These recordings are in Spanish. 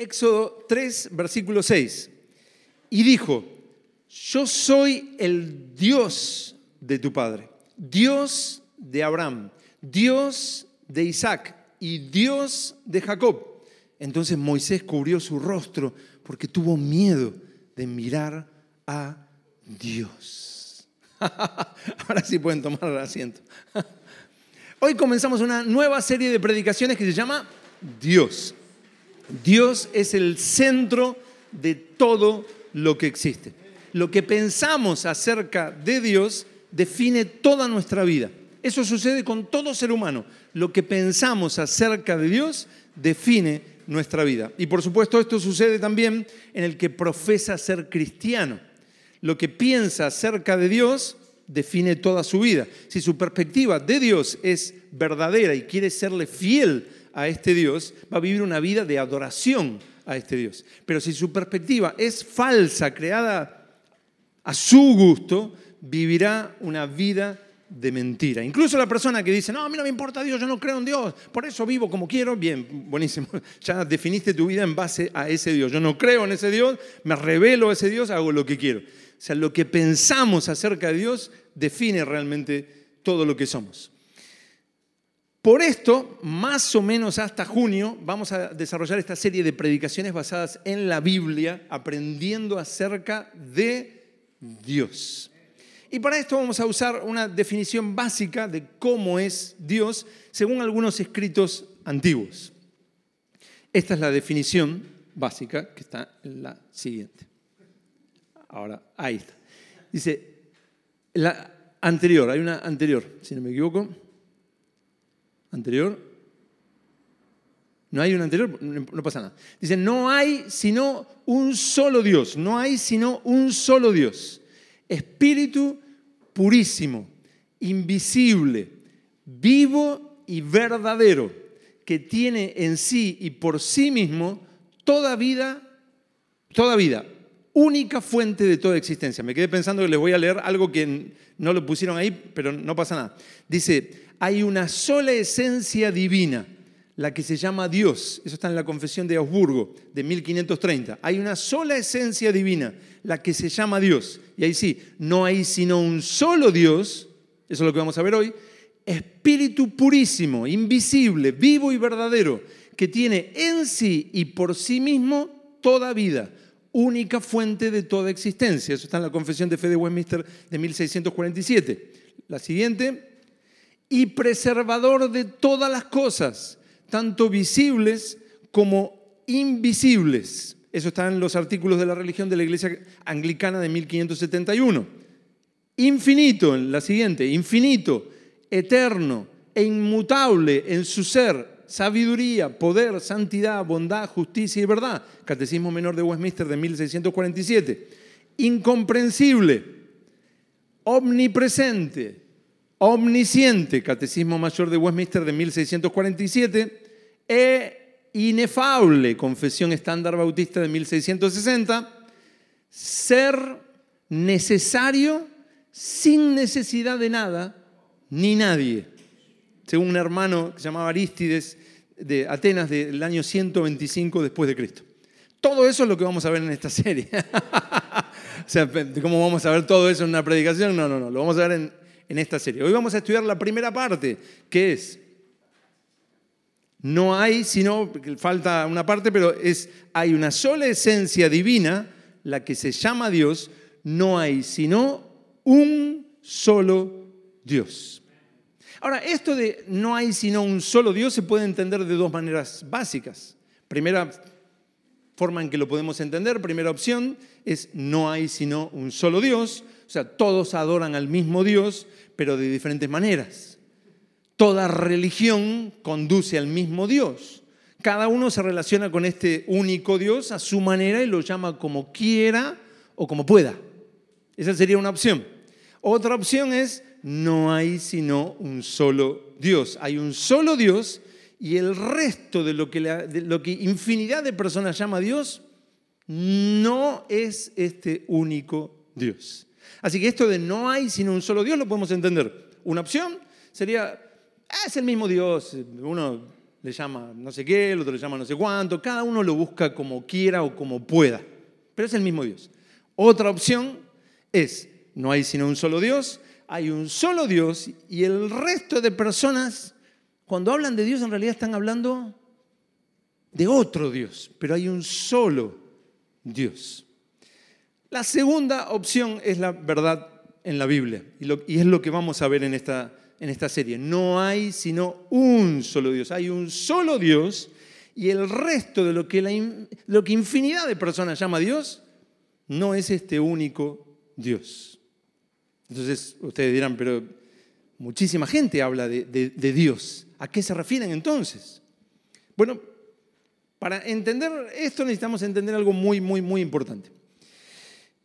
Éxodo 3, versículo 6. Y dijo, yo soy el Dios de tu padre, Dios de Abraham, Dios de Isaac y Dios de Jacob. Entonces Moisés cubrió su rostro porque tuvo miedo de mirar a Dios. Ahora sí pueden tomar asiento. Hoy comenzamos una nueva serie de predicaciones que se llama Dios. Dios es el centro de todo lo que existe. Lo que pensamos acerca de Dios define toda nuestra vida. Eso sucede con todo ser humano. Lo que pensamos acerca de Dios define nuestra vida. Y por supuesto esto sucede también en el que profesa ser cristiano. Lo que piensa acerca de Dios define toda su vida. Si su perspectiva de Dios es verdadera y quiere serle fiel a este Dios, va a vivir una vida de adoración a este Dios. Pero si su perspectiva es falsa, creada a su gusto, vivirá una vida de mentira. Incluso la persona que dice, no, a mí no me importa Dios, yo no creo en Dios, por eso vivo como quiero, bien, buenísimo, ya definiste tu vida en base a ese Dios. Yo no creo en ese Dios, me revelo a ese Dios, hago lo que quiero. O sea, lo que pensamos acerca de Dios define realmente todo lo que somos. Por esto, más o menos hasta junio, vamos a desarrollar esta serie de predicaciones basadas en la Biblia, aprendiendo acerca de Dios. Y para esto vamos a usar una definición básica de cómo es Dios según algunos escritos antiguos. Esta es la definición básica que está en la siguiente. Ahora, ahí está. Dice, la anterior, hay una anterior, si no me equivoco. Anterior. No hay una anterior, no pasa nada. Dice, no hay sino un solo Dios, no hay sino un solo Dios. Espíritu purísimo, invisible, vivo y verdadero, que tiene en sí y por sí mismo toda vida, toda vida, única fuente de toda existencia. Me quedé pensando que les voy a leer algo que no lo pusieron ahí, pero no pasa nada. Dice, hay una sola esencia divina, la que se llama Dios. Eso está en la Confesión de Augsburgo, de 1530. Hay una sola esencia divina, la que se llama Dios. Y ahí sí, no hay sino un solo Dios, eso es lo que vamos a ver hoy, espíritu purísimo, invisible, vivo y verdadero, que tiene en sí y por sí mismo toda vida única fuente de toda existencia. Eso está en la Confesión de Fe de Westminster de 1647. La siguiente, y preservador de todas las cosas, tanto visibles como invisibles. Eso está en los artículos de la religión de la Iglesia Anglicana de 1571. Infinito, en la siguiente, infinito, eterno e inmutable en su ser, sabiduría, poder, santidad, bondad, justicia y verdad. Catecismo Menor de Westminster de 1647. Incomprensible, omnipresente, omnisciente, Catecismo Mayor de Westminster de 1647. E inefable, Confesión Estándar Bautista de 1660. Ser necesario sin necesidad de nada ni nadie según un hermano que se llamaba Aristides de Atenas del año 125 después de Cristo. Todo eso es lo que vamos a ver en esta serie. o sea, ¿cómo vamos a ver todo eso en una predicación? No, no, no, lo vamos a ver en, en esta serie. Hoy vamos a estudiar la primera parte, que es, no hay, sino, falta una parte, pero es, hay una sola esencia divina, la que se llama Dios, no hay sino un solo Dios. Ahora, esto de no hay sino un solo Dios se puede entender de dos maneras básicas. Primera forma en que lo podemos entender, primera opción, es no hay sino un solo Dios. O sea, todos adoran al mismo Dios, pero de diferentes maneras. Toda religión conduce al mismo Dios. Cada uno se relaciona con este único Dios a su manera y lo llama como quiera o como pueda. Esa sería una opción. Otra opción es no hay sino un solo Dios. Hay un solo Dios y el resto de lo que, lo que infinidad de personas llama Dios no es este único Dios. Así que esto de no hay sino un solo Dios lo podemos entender. Una opción sería, ah, es el mismo Dios, uno le llama no sé qué, el otro le llama no sé cuánto, cada uno lo busca como quiera o como pueda, pero es el mismo Dios. Otra opción es, no hay sino un solo Dios, hay un solo Dios y el resto de personas, cuando hablan de Dios, en realidad están hablando de otro Dios, pero hay un solo Dios. La segunda opción es la verdad en la Biblia y, es lo que vamos a ver en esta, en esta serie. No hay sino un solo Dios, hay un solo Dios y el resto de lo que, lo que infinidad de personas llama Dios no es este único Dios. Entonces ustedes dirán, pero muchísima gente habla de, Dios. ¿A qué se refieren entonces? Bueno, para entender esto necesitamos entender algo muy, muy, muy importante.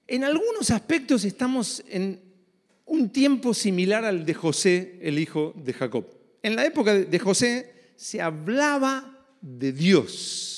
En algunos aspectos estamos en un tiempo similar al de José, el hijo de Jacob. En la época de José se hablaba de Dios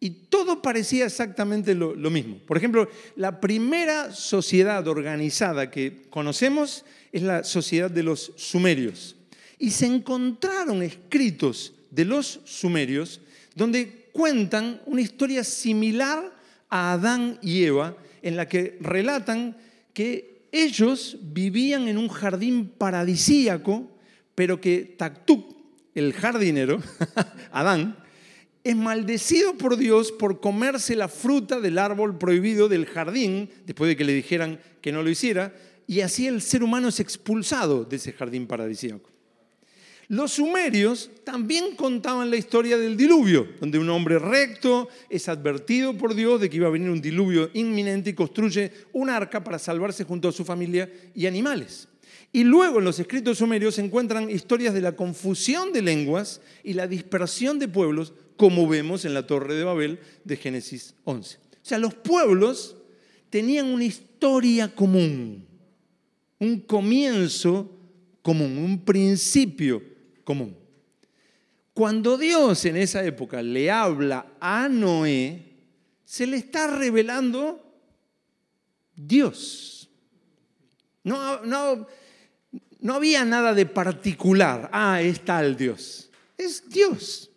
y todo parecía exactamente lo, mismo. Por ejemplo, la primera sociedad organizada que conocemos es la sociedad de los sumerios. Y se encontraron escritos de los sumerios donde cuentan una historia similar a Adán y Eva, en la que relatan que ellos vivían en un jardín paradisíaco, pero que Taktuk, el jardinero, Adán, es maldecido por Dios por comerse la fruta del árbol prohibido del jardín, después de que le dijeran que no lo hiciera, y así el ser humano es expulsado de ese jardín paradisíaco. Los sumerios también contaban la historia del diluvio, donde un hombre recto es advertido por Dios de que iba a venir un diluvio inminente y construye un arca para salvarse junto a su familia y animales. Y luego en los escritos sumerios se encuentran historias de la confusión de lenguas y la dispersión de pueblos como vemos en la Torre de Babel de Génesis 11. O sea, los pueblos tenían una historia común, un comienzo común, un principio común. Cuando Dios en esa época le habla a Noé, se le está revelando Dios. No, no, no había nada de particular. Ah, es tal Dios. Es Dios.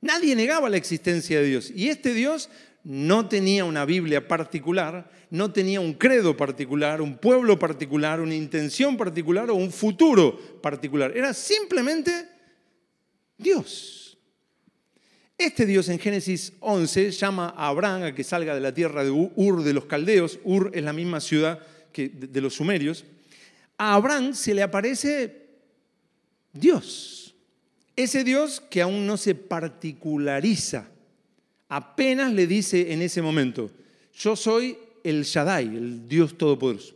Nadie negaba la existencia de Dios. Y este Dios no tenía una Biblia particular, no tenía un credo particular, un pueblo particular, una intención particular o un futuro particular. Era simplemente Dios. Este Dios en Génesis 11 llama a Abraham a que salga de la tierra de Ur de los caldeos. Ur es la misma ciudad que de los sumerios. A Abraham se le aparece Dios. Ese Dios que aún no se particulariza, apenas le dice en ese momento, yo soy el Shaddai, el Dios Todopoderoso.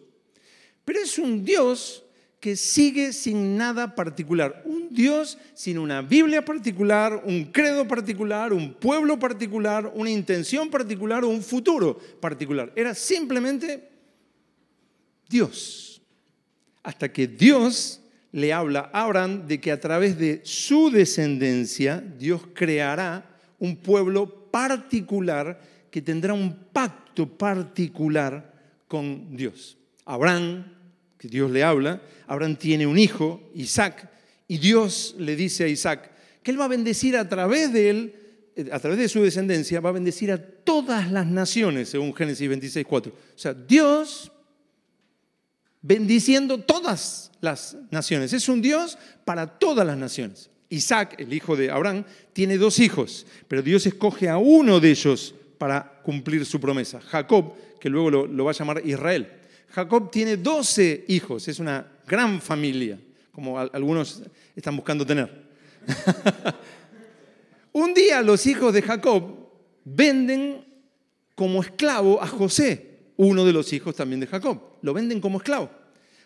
Pero es un Dios que sigue sin nada particular, un Dios sin una Biblia particular, un credo particular, un pueblo particular, una intención particular o un futuro particular. Era simplemente Dios. Hasta que Dios le habla a Abraham de que a través de su descendencia Dios creará un pueblo particular que tendrá un pacto particular con Dios. Abraham, que Dios le habla, Abraham tiene un hijo, Isaac, y Dios le dice a Isaac que él va a bendecir a través de él, eh, a través de su descendencia, va a bendecir a todas las naciones, según Génesis 26, 4. O sea, Dios bendiciendo todas las naciones. Es un Dios para todas las naciones. Isaac, el hijo de Abraham, tiene dos hijos, pero Dios escoge a uno de ellos para cumplir su promesa, Jacob, que luego lo, va a llamar Israel. Jacob tiene doce hijos, es una gran familia, como algunos están buscando tener. un día los hijos de Jacob venden como esclavo a José, uno de los hijos también de Jacob. Lo venden como esclavo.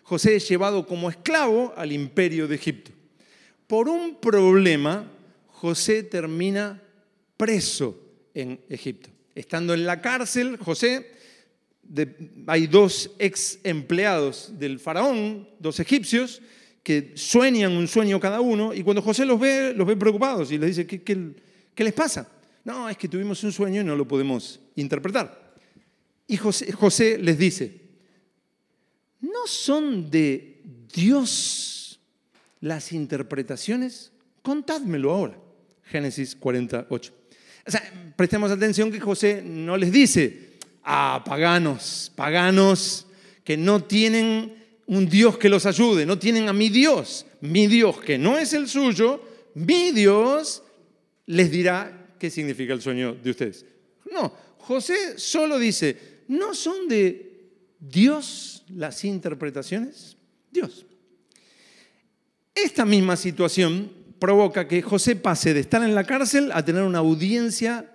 José es llevado como esclavo al imperio de Egipto. Por un problema, José termina preso en Egipto. Estando en la cárcel, José, hay dos ex empleados del faraón, dos egipcios, que sueñan un sueño cada uno, y cuando José los ve, los ve preocupados y les dice, ¿qué, les pasa? No, es que tuvimos un sueño y no lo podemos interpretar. Y José, les dice, ¿no son de Dios las interpretaciones? Contádmelo ahora. Génesis 48. O sea, prestemos atención que José no les dice, ah, paganos, paganos que no tienen un Dios que los ayude, no tienen a mi Dios, mi Dios que no es el suyo, mi Dios les dirá qué significa el sueño de ustedes. No, José solo dice, ¿no son de Dios las interpretaciones? Dios. Esta misma situación provoca que José pase de estar en la cárcel a tener una audiencia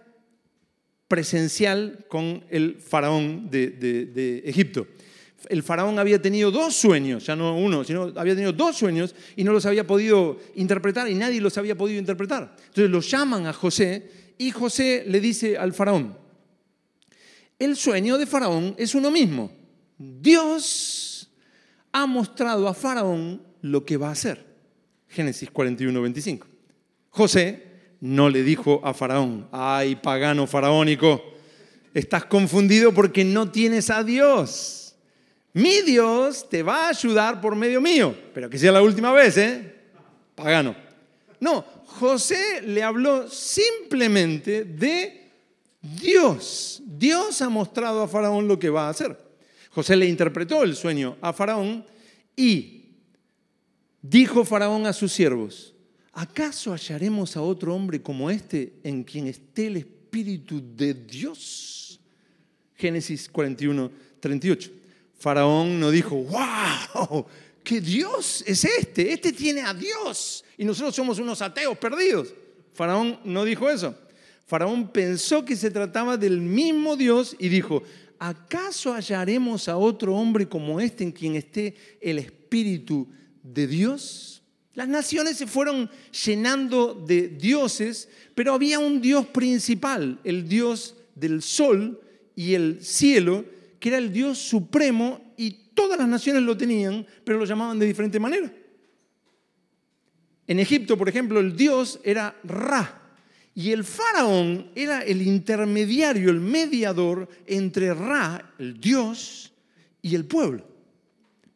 presencial con el faraón de, Egipto. El faraón había tenido dos sueños, ya no uno, sino había tenido dos sueños y no los había podido interpretar y nadie los había podido interpretar. Entonces lo llaman a José y José le dice al faraón, el sueño de faraón es uno mismo. Dios ha mostrado a faraón lo que va a hacer. Génesis 41, 25. José no le dijo a Faraón, ay pagano faraónico, estás confundido porque no tienes a Dios. Mi Dios te va a ayudar por medio mío, pero que sea la última vez, ¿eh? Pagano. No, José le habló simplemente de Dios. Dios ha mostrado a Faraón lo que va a hacer. José le interpretó el sueño a Faraón y Dijo Faraón a sus siervos, ¿acaso hallaremos a otro hombre como este en quien esté el Espíritu de Dios? Génesis 41, 38. Faraón no dijo, wow, ¿qué Dios es este? Este tiene a Dios y nosotros somos unos ateos perdidos. Faraón no dijo eso. Faraón pensó que se trataba del mismo Dios y dijo, ¿acaso hallaremos a otro hombre como este en quien esté el Espíritu Dios. Las naciones se fueron llenando de dioses, pero había un Dios principal, el Dios del sol y el cielo, que era el Dios supremo y todas las naciones lo tenían, pero lo llamaban de diferente manera. En Egipto, por ejemplo, el Dios era Ra y el faraón era el intermediario, el mediador entre Ra, el Dios, y el pueblo.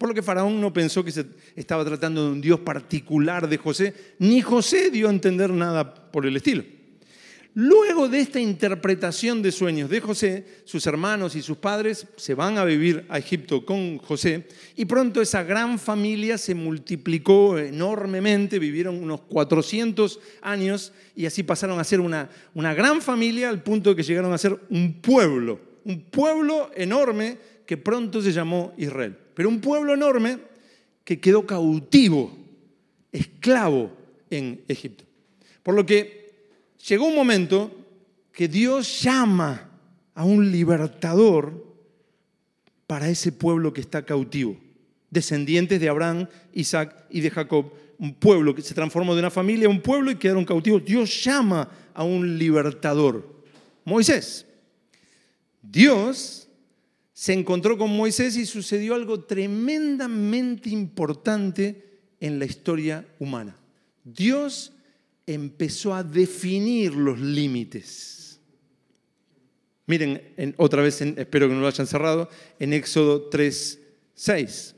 Por lo que Faraón no pensó que se estaba tratando de un Dios particular de José, ni José dio a entender nada por el estilo. Luego de esta interpretación de sueños de José, sus hermanos y sus padres se van a vivir a Egipto con José y pronto esa gran familia se multiplicó enormemente, vivieron unos 400 años y así pasaron a ser una, una gran familia al punto de que llegaron a ser un pueblo, un pueblo enorme que pronto se llamó Israel pero un pueblo enorme que quedó cautivo, esclavo en Egipto. Por lo que llegó un momento que Dios llama a un libertador para ese pueblo que está cautivo, descendientes de Abraham, Isaac y de Jacob, un pueblo que se transformó de una familia a un pueblo y quedaron cautivos. Dios llama a un libertador, Moisés. Dios se encontró con Moisés y sucedió algo tremendamente importante en la historia humana. Dios empezó a definir los límites. Miren, otra vez, espero que no lo hayan cerrado, en Éxodo 3, 6.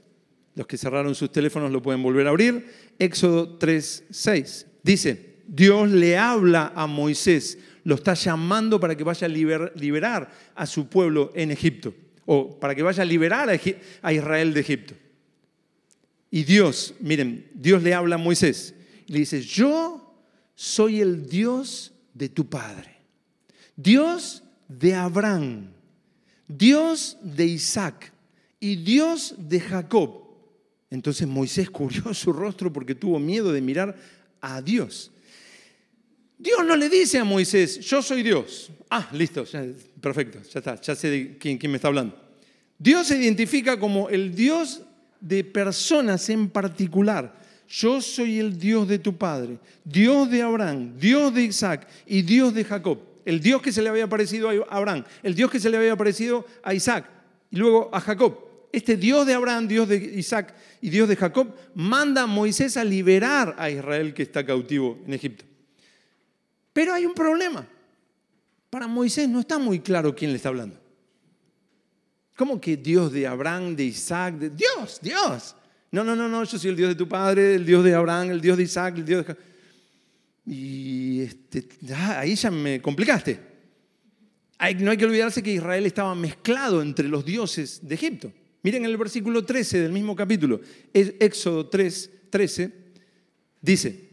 Los que cerraron sus teléfonos lo pueden volver a abrir. Éxodo 3, 6. Dice, Dios le habla a Moisés, lo está llamando para que vaya a liberar a su pueblo en Egipto o para que vaya a liberar a Israel de Egipto. Y Dios, miren, Dios le habla a Moisés y le dice, yo soy el Dios de tu padre, Dios de Abraham, Dios de Isaac y Dios de Jacob. Entonces Moisés cubrió su rostro porque tuvo miedo de mirar a Dios. Dios no le dice a Moisés, yo soy Dios. Ah, listo, perfecto, ya está, ya sé de quién, quién me está hablando. Dios se identifica como el Dios de personas en particular. Yo soy el Dios de tu padre, Dios de Abraham, Dios de Isaac y Dios de Jacob. El Dios que se le había aparecido a Abraham, el Dios que se le había aparecido a Isaac y luego a Jacob. Este Dios de Abraham, Dios de Isaac y Dios de Jacob manda a Moisés a liberar a Israel que está cautivo en Egipto. Pero hay un problema. Para Moisés no está muy claro quién le está hablando. ¿Cómo que Dios de Abraham, de Isaac? De... Dios, Dios. No, no, no, no, yo soy el Dios de tu padre, el Dios de Abraham, el Dios de Isaac, el Dios de... Y este, ah, ahí ya me complicaste. no hay que olvidarse que Israel estaba mezclado entre los dioses de Egipto. Miren el versículo 13 del mismo capítulo, Éxodo 3, 13, dice,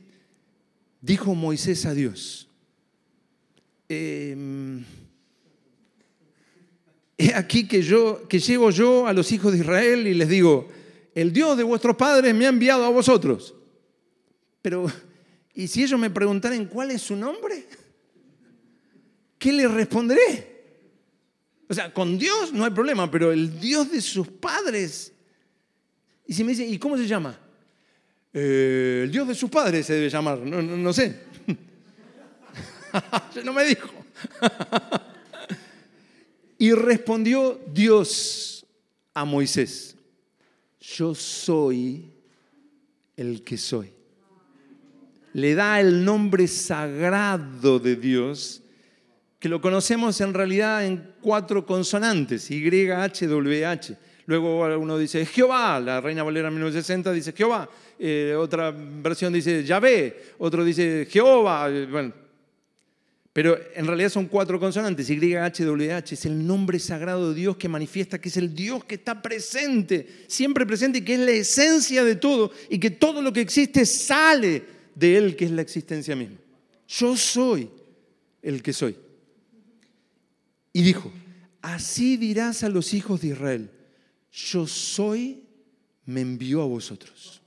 dijo Moisés a Dios, em, he aquí que yo que llevo yo a los hijos de Israel y les digo, el Dios de vuestros padres me ha enviado a vosotros. Pero, ¿y si ellos me preguntaran cuál es su nombre? ¿Qué les responderé? O sea, con Dios no hay problema, pero el Dios de sus padres. Y si me dicen, ¿y cómo se llama? Eh, el Dios de sus padres se debe llamar, no, no sé. no me dijo. y respondió Dios a Moisés, yo soy el que soy. Le da el nombre sagrado de Dios, que lo conocemos en realidad en cuatro consonantes, Y, H, W, H. Luego uno dice Jehová, la Reina Valera 1960 dice Jehová, eh, otra versión dice Yahvé, otro dice Jehová, eh, bueno. Pero en realidad son cuatro consonantes, Y, H, W, H, es el nombre sagrado de Dios que manifiesta que es el Dios que está presente, siempre presente y que es la esencia de todo y que todo lo que existe sale de Él, que es la existencia misma. Yo soy el que soy. Y dijo, así dirás a los hijos de Israel, yo soy, me envió a vosotros.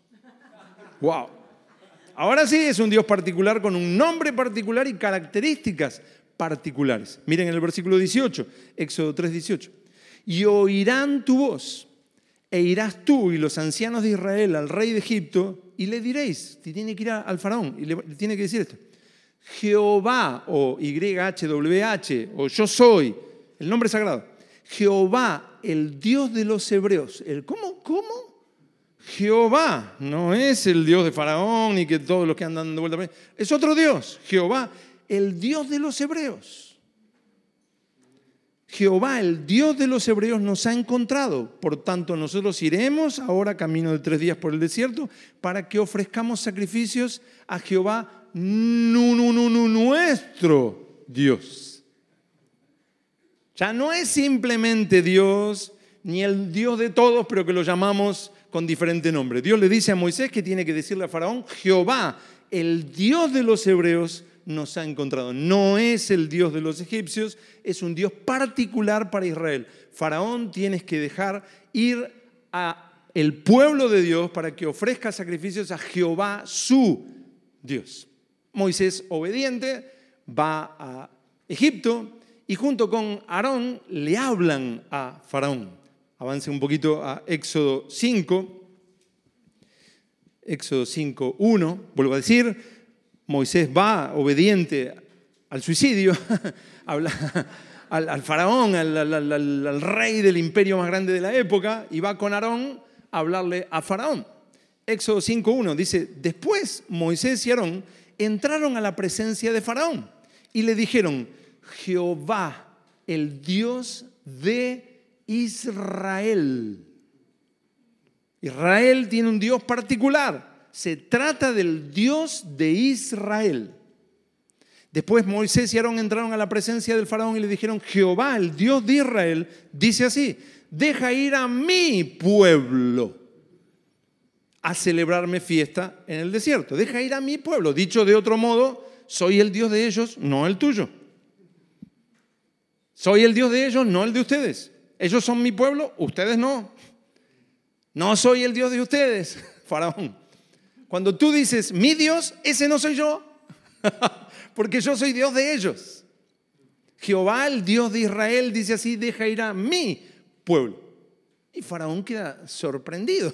Wow. Ahora sí es un Dios particular con un nombre particular y características particulares. Miren el versículo 18, Éxodo 3, 18. Y oirán tu voz, e irás tú y los ancianos de Israel al rey de Egipto, y le diréis, tiene que ir al faraón, y le tiene que decir esto. Jehová, o YHWH, o yo soy, el nombre sagrado. Jehová, el Dios de los hebreos. ¿El cómo? ¿Cómo? Jehová no es el Dios de Faraón ni que todos los que andan dando vuelta. Es otro Dios, Jehová, el Dios de los hebreos. Jehová, el Dios de los hebreos, nos ha encontrado. Por tanto, nosotros iremos ahora camino de tres días por el desierto para que ofrezcamos sacrificios a Jehová, nuestro Dios. Ya no es simplemente Dios, ni el Dios de todos, pero que lo llamamos con diferente nombre. Dios le dice a Moisés que tiene que decirle a Faraón, Jehová, el Dios de los hebreos, nos ha encontrado. No es el Dios de los egipcios, es un Dios particular para Israel. Faraón tienes que dejar ir a el pueblo de Dios para que ofrezca sacrificios a Jehová su Dios. Moisés obediente va a Egipto y junto con Aarón le hablan a Faraón. Avance un poquito a Éxodo 5. Éxodo 5, 1. Vuelvo a decir, Moisés va obediente al suicidio, al, faraón, al, al, rey del imperio más grande de la época, y va con Aarón a hablarle a faraón. Éxodo 5.1 dice, después Moisés y Aarón entraron a la presencia de faraón y le dijeron, Jehová, el Dios de Israel. Israel tiene un Dios particular. Se trata del Dios de Israel. Después Moisés y Aarón entraron a la presencia del faraón y le dijeron, Jehová, el Dios de Israel, dice así, deja ir a mi pueblo a celebrarme fiesta en el desierto. Deja ir a mi pueblo. Dicho de otro modo, soy el Dios de ellos, no el tuyo. Soy el Dios de ellos, no el de ustedes. Ellos son mi pueblo, ustedes no. No soy el Dios de ustedes, Faraón. Cuando tú dices mi Dios, ese no soy yo, porque yo soy Dios de ellos. Jehová, el Dios de Israel, dice así, deja ir a mi pueblo. Y Faraón queda sorprendido.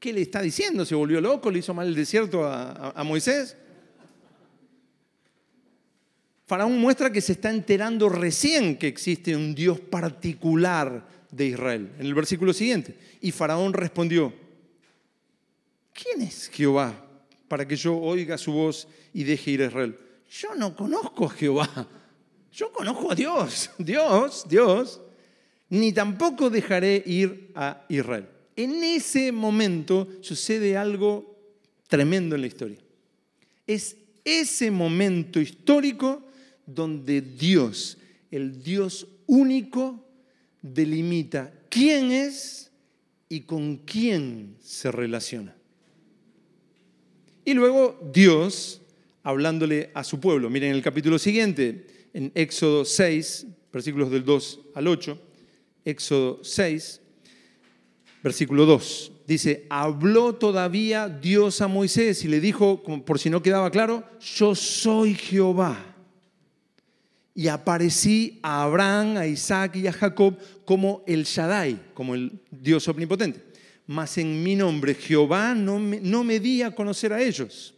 ¿Qué le está diciendo? ¿Se volvió loco? ¿Le hizo mal el desierto a, a Moisés? Faraón muestra que se está enterando recién que existe un Dios particular de Israel. En el versículo siguiente. Y Faraón respondió, ¿quién es Jehová para que yo oiga su voz y deje ir a Israel? Yo no conozco a Jehová. Yo conozco a Dios, Dios, Dios. Ni tampoco dejaré ir a Israel. En ese momento sucede algo tremendo en la historia. Es ese momento histórico donde Dios, el Dios único, delimita quién es y con quién se relaciona. Y luego Dios, hablándole a su pueblo, miren el capítulo siguiente, en Éxodo 6, versículos del 2 al 8, Éxodo 6, versículo 2. Dice, habló todavía Dios a Moisés y le dijo, por si no quedaba claro, yo soy Jehová. Y aparecí a Abraham, a Isaac y a Jacob como el Shaddai, como el Dios omnipotente. Mas en mi nombre Jehová no me, no me di a conocer a ellos.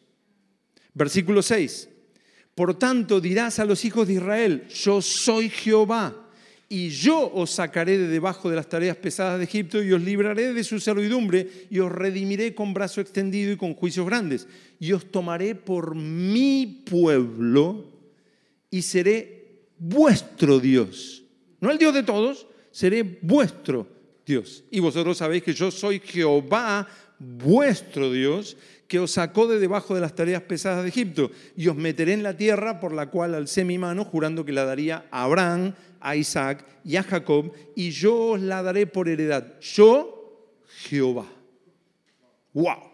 Versículo 6. Por tanto dirás a los hijos de Israel, yo soy Jehová y yo os sacaré de debajo de las tareas pesadas de Egipto y os libraré de su servidumbre y os redimiré con brazo extendido y con juicios grandes y os tomaré por mi pueblo y seré vuestro Dios. No el Dios de todos, seré vuestro Dios. Y vosotros sabéis que yo soy Jehová, vuestro Dios, que os sacó de debajo de las tareas pesadas de Egipto y os meteré en la tierra por la cual alcé mi mano jurando que la daría a Abraham, a Isaac y a Jacob, y yo os la daré por heredad. Yo, Jehová. ¡Wow!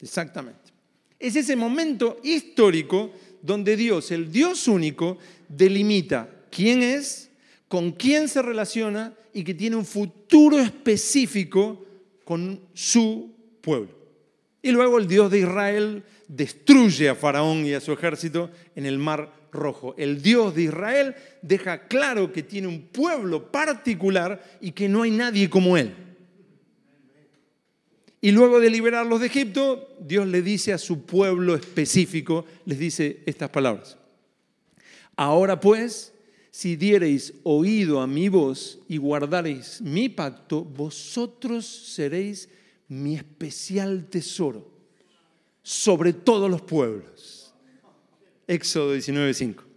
Exactamente. Es ese momento histórico donde Dios, el Dios único, delimita quién es, con quién se relaciona y que tiene un futuro específico con su pueblo. Y luego el Dios de Israel destruye a Faraón y a su ejército en el mar rojo. El Dios de Israel deja claro que tiene un pueblo particular y que no hay nadie como él. Y luego de liberarlos de Egipto, Dios le dice a su pueblo específico, les dice estas palabras. Ahora pues, si diereis oído a mi voz y guardareis mi pacto, vosotros seréis mi especial tesoro sobre todos los pueblos Éxodo 19:5.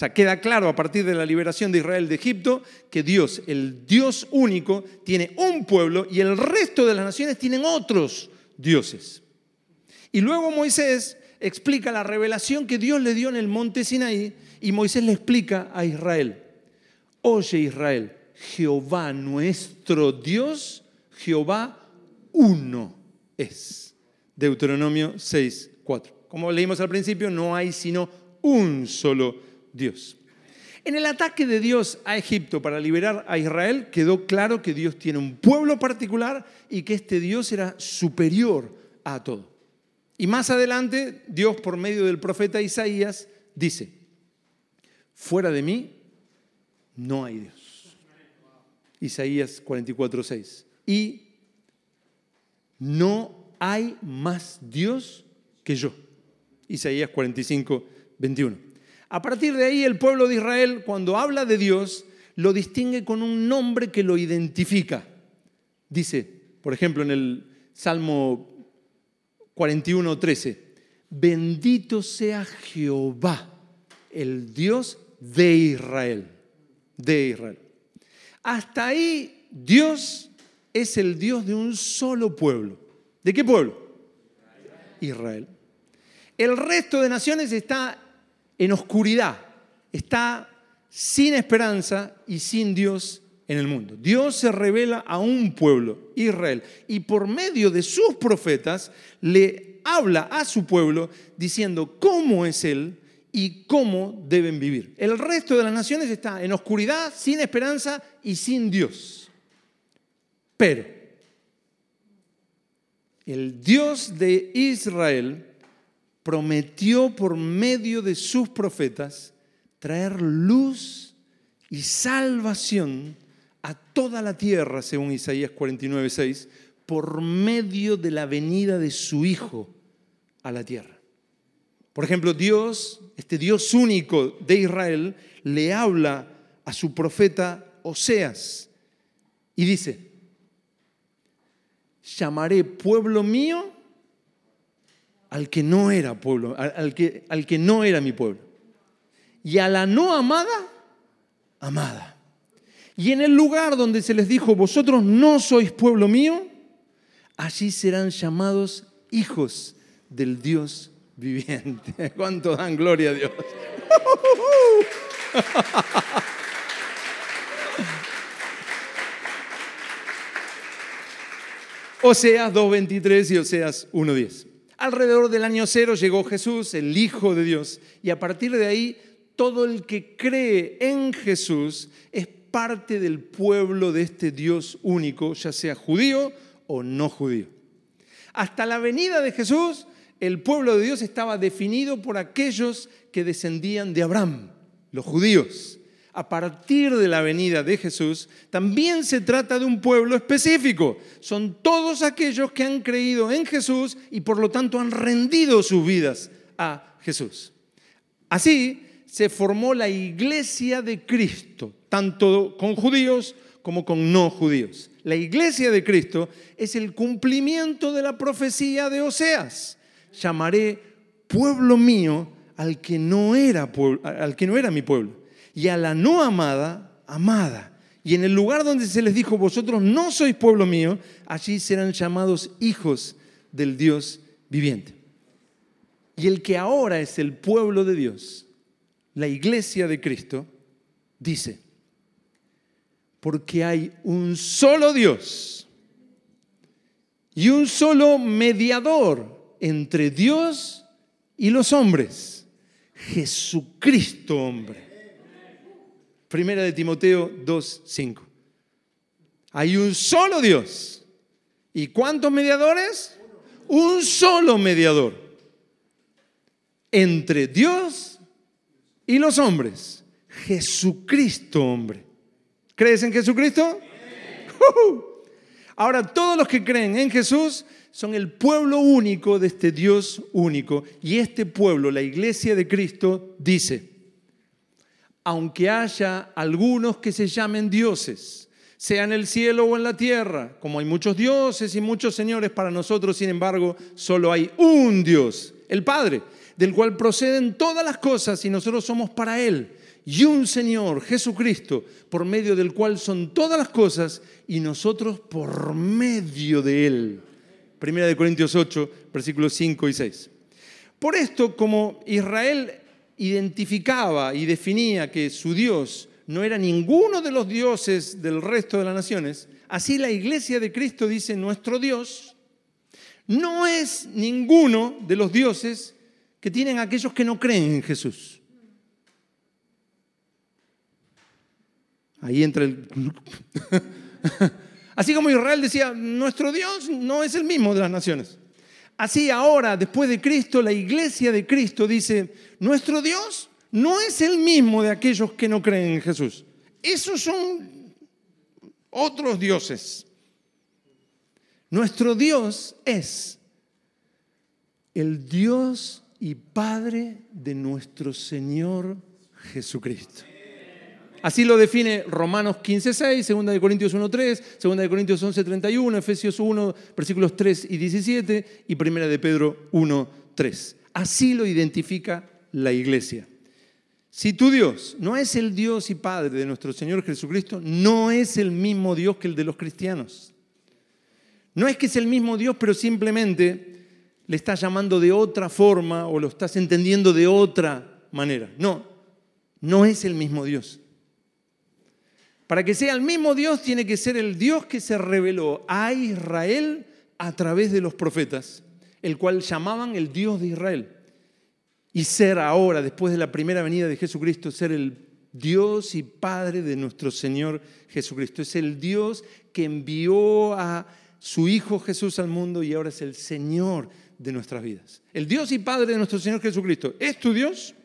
Sea, queda claro a partir de la liberación de Israel de Egipto que Dios, el Dios único, tiene un pueblo y el resto de las naciones tienen otros dioses. Y luego Moisés explica la revelación que Dios le dio en el monte Sinaí y Moisés le explica a Israel, oye Israel, Jehová nuestro Dios, Jehová uno es. Deuteronomio 6, 4. Como leímos al principio, no hay sino un solo Dios. En el ataque de Dios a Egipto para liberar a Israel quedó claro que Dios tiene un pueblo particular y que este Dios era superior a todo. Y más adelante Dios por medio del profeta Isaías dice, fuera de mí no hay Dios. Isaías 44:6. Y no hay más Dios que yo. Isaías 45, 21. A partir de ahí el pueblo de Israel, cuando habla de Dios, lo distingue con un nombre que lo identifica. Dice, por ejemplo, en el Salmo 41, 13, bendito sea Jehová, el Dios de Israel, de Israel. Hasta ahí Dios es el Dios de un solo pueblo. ¿De qué pueblo? Israel. El resto de naciones está en oscuridad, está sin esperanza y sin Dios en el mundo. Dios se revela a un pueblo, Israel, y por medio de sus profetas le habla a su pueblo diciendo cómo es Él y cómo deben vivir. El resto de las naciones está en oscuridad, sin esperanza y sin Dios. Pero el Dios de Israel prometió por medio de sus profetas traer luz y salvación a toda la tierra, según Isaías 49, 6, por medio de la venida de su Hijo a la tierra. Por ejemplo, Dios, este Dios único de Israel, le habla a su profeta Oseas y dice, llamaré pueblo mío al que no era pueblo, al que, al que no era mi pueblo. Y a la no amada, amada. Y en el lugar donde se les dijo, vosotros no sois pueblo mío, allí serán llamados hijos del Dios viviente. ¿Cuánto dan gloria a Dios? Oseas 2.23 y Oseas 1.10. Alrededor del año cero llegó Jesús, el Hijo de Dios, y a partir de ahí todo el que cree en Jesús es parte del pueblo de este Dios único, ya sea judío o no judío. Hasta la venida de Jesús, el pueblo de Dios estaba definido por aquellos que descendían de Abraham, los judíos a partir de la venida de Jesús, también se trata de un pueblo específico. Son todos aquellos que han creído en Jesús y por lo tanto han rendido sus vidas a Jesús. Así se formó la iglesia de Cristo, tanto con judíos como con no judíos. La iglesia de Cristo es el cumplimiento de la profecía de Oseas. Llamaré pueblo mío al que no era, al que no era mi pueblo y a la no amada, amada. Y en el lugar donde se les dijo, vosotros no sois pueblo mío, allí serán llamados hijos del Dios viviente. Y el que ahora es el pueblo de Dios, la iglesia de Cristo, dice, porque hay un solo Dios y un solo mediador entre Dios y los hombres, Jesucristo hombre Primera de Timoteo 2.5. Hay un solo Dios. ¿Y cuántos mediadores? Un solo mediador. Entre Dios y los hombres. Jesucristo, hombre. ¿Crees en Jesucristo? Ahora, todos los que creen en Jesús son el pueblo único de este Dios único. Y este pueblo, la iglesia de Cristo, dice, aunque haya algunos que se llamen dioses, sea en el cielo o en la tierra, como hay muchos dioses y muchos señores, para nosotros, sin embargo, solo hay un Dios, el Padre, del cual proceden todas las cosas y nosotros somos para Él, y un Señor, Jesucristo, por medio del cual son todas las cosas y nosotros por medio de Él. Primera de Corintios 8, versículos 5 y 6. Por esto, como Israel identificaba y definía que su Dios no era ninguno de los dioses del resto de las naciones, así la iglesia de Cristo dice, nuestro Dios no es ninguno de los dioses que tienen aquellos que no creen en Jesús. Ahí entra el... Así como Israel decía, nuestro Dios no es el mismo de las naciones. Así ahora, después de Cristo, la iglesia de Cristo dice, nuestro Dios no es el mismo de aquellos que no creen en Jesús. Esos son otros dioses. Nuestro Dios es el Dios y Padre de nuestro Señor Jesucristo. Así lo define Romanos 15.6, 2 de Corintios 1.3, 2 de Corintios 11.31, Efesios 1, versículos 3 y 17 y 1 de Pedro 1.3. Así lo identifica la iglesia. Si tu Dios no es el Dios y Padre de nuestro Señor Jesucristo, no es el mismo Dios que el de los cristianos. No es que es el mismo Dios, pero simplemente le estás llamando de otra forma o lo estás entendiendo de otra manera. No, no es el mismo Dios. Para que sea el mismo Dios, tiene que ser el Dios que se reveló a Israel a través de los profetas, el cual llamaban el Dios de Israel. Y ser ahora, después de la primera venida de Jesucristo, ser el Dios y Padre de nuestro Señor Jesucristo. Es el Dios que envió a su Hijo Jesús al mundo y ahora es el Señor de nuestras vidas. El Dios y Padre de nuestro Señor Jesucristo. ¿Es tu Dios?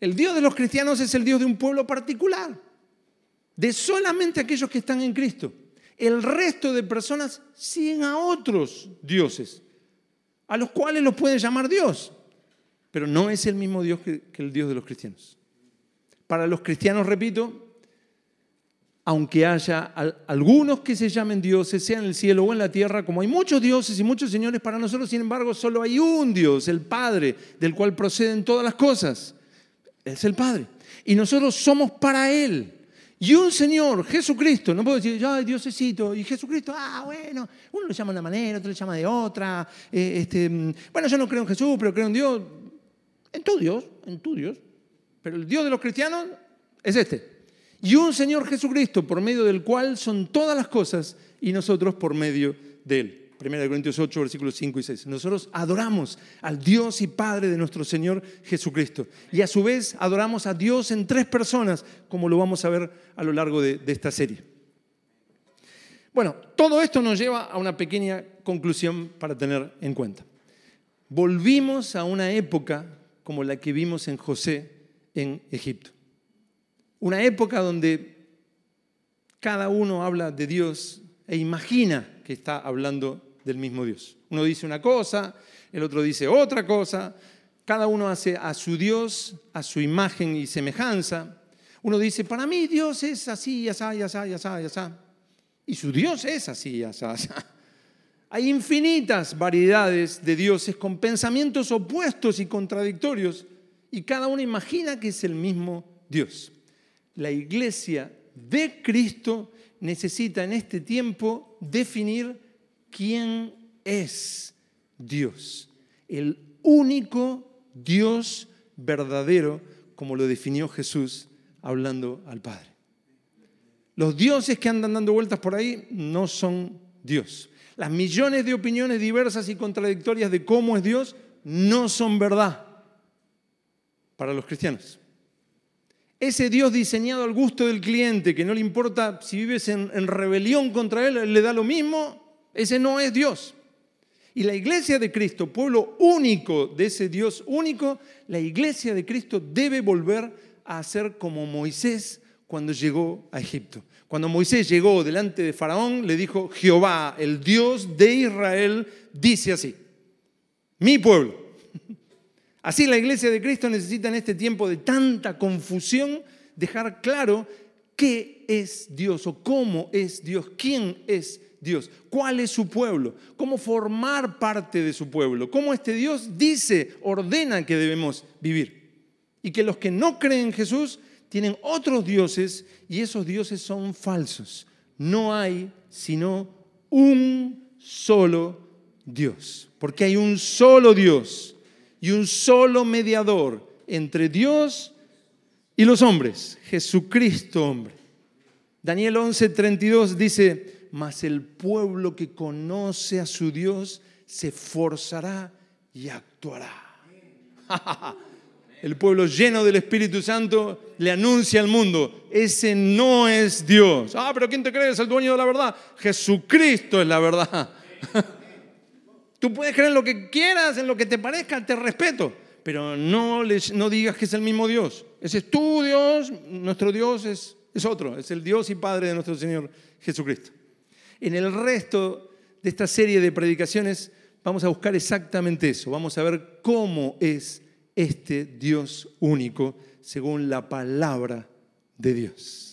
El Dios de los cristianos es el Dios de un pueblo particular, de solamente aquellos que están en Cristo. El resto de personas siguen a otros dioses, a los cuales los pueden llamar Dios, pero no es el mismo Dios que, el Dios de los cristianos. Para los cristianos, repito, aunque haya algunos que se llamen dioses, sea en el cielo o en la tierra, como hay muchos dioses y muchos señores, para nosotros, sin embargo, solo hay un Dios, el Padre, del cual proceden todas las cosas es el Padre. Y nosotros somos para Él. Y un Señor, Jesucristo, no puedo decir, ay, Diosesito, y Jesucristo, ah, bueno, uno lo llama de una manera, otro lo llama de otra. Eh, este, bueno, yo no creo en Jesús, pero creo en Dios. En tu Dios, en tu Dios. Pero el Dios de los cristianos es este. Y un Señor Jesucristo, por medio del cual son todas las cosas, y nosotros por medio de Él. 1 Corintios 8, versículos 5 y 6. Nosotros adoramos al Dios y Padre de nuestro Señor Jesucristo. Y a su vez adoramos a Dios en tres personas, como lo vamos a ver a lo largo de, de esta serie. Bueno, todo esto nos lleva a una pequeña conclusión para tener en cuenta. Volvimos a una época como la que vimos en José en Egipto. Una época donde cada uno habla de Dios e imagina que está hablando del mismo Dios. Uno dice una cosa, el otro dice otra cosa, cada uno hace a su Dios, a su imagen y semejanza. Uno dice, para mí Dios es así, así, así, así, así. Y su Dios es así, así, así. Hay infinitas variedades de dioses con pensamientos opuestos y contradictorios y cada uno imagina que es el mismo Dios. La iglesia de Cristo necesita en este tiempo definir quién es Dios, el único Dios verdadero, como lo definió Jesús hablando al Padre. Los dioses que andan dando vueltas por ahí no son Dios. Las millones de opiniones diversas y contradictorias de cómo es Dios no son verdad para los cristianos. Ese Dios diseñado al gusto del cliente, que no le importa si vives en, rebelión contra Él, le da lo mismo, ese no es Dios. Y la iglesia de Cristo, pueblo único de ese Dios único, la iglesia de Cristo debe volver a ser como Moisés cuando llegó a Egipto. Cuando Moisés llegó delante de Faraón, le dijo, Jehová, el Dios de Israel, dice así, mi pueblo. Así la iglesia de Cristo necesita en este tiempo de tanta confusión dejar claro qué es Dios o cómo es Dios, quién es Dios, cuál es su pueblo, cómo formar parte de su pueblo, cómo este Dios dice, ordena que debemos vivir. Y que los que no creen en Jesús tienen otros dioses y esos dioses son falsos. No hay sino un solo Dios, porque hay un solo Dios y un solo mediador entre Dios y los hombres, Jesucristo hombre. Daniel 11:32 dice, mas el pueblo que conoce a su Dios se esforzará y actuará. El pueblo lleno del Espíritu Santo le anuncia al mundo, ese no es Dios. Ah, pero ¿quién te crees? El dueño de la verdad. Jesucristo es la verdad. Tú puedes creer en lo que quieras, en lo que te parezca, te respeto, pero no, no digas que es el mismo Dios. Ese es tu Dios, nuestro Dios es, es otro, es el Dios y Padre de nuestro Señor Jesucristo. En el resto de esta serie de predicaciones vamos a buscar exactamente eso, vamos a ver cómo es este Dios único según la palabra de Dios.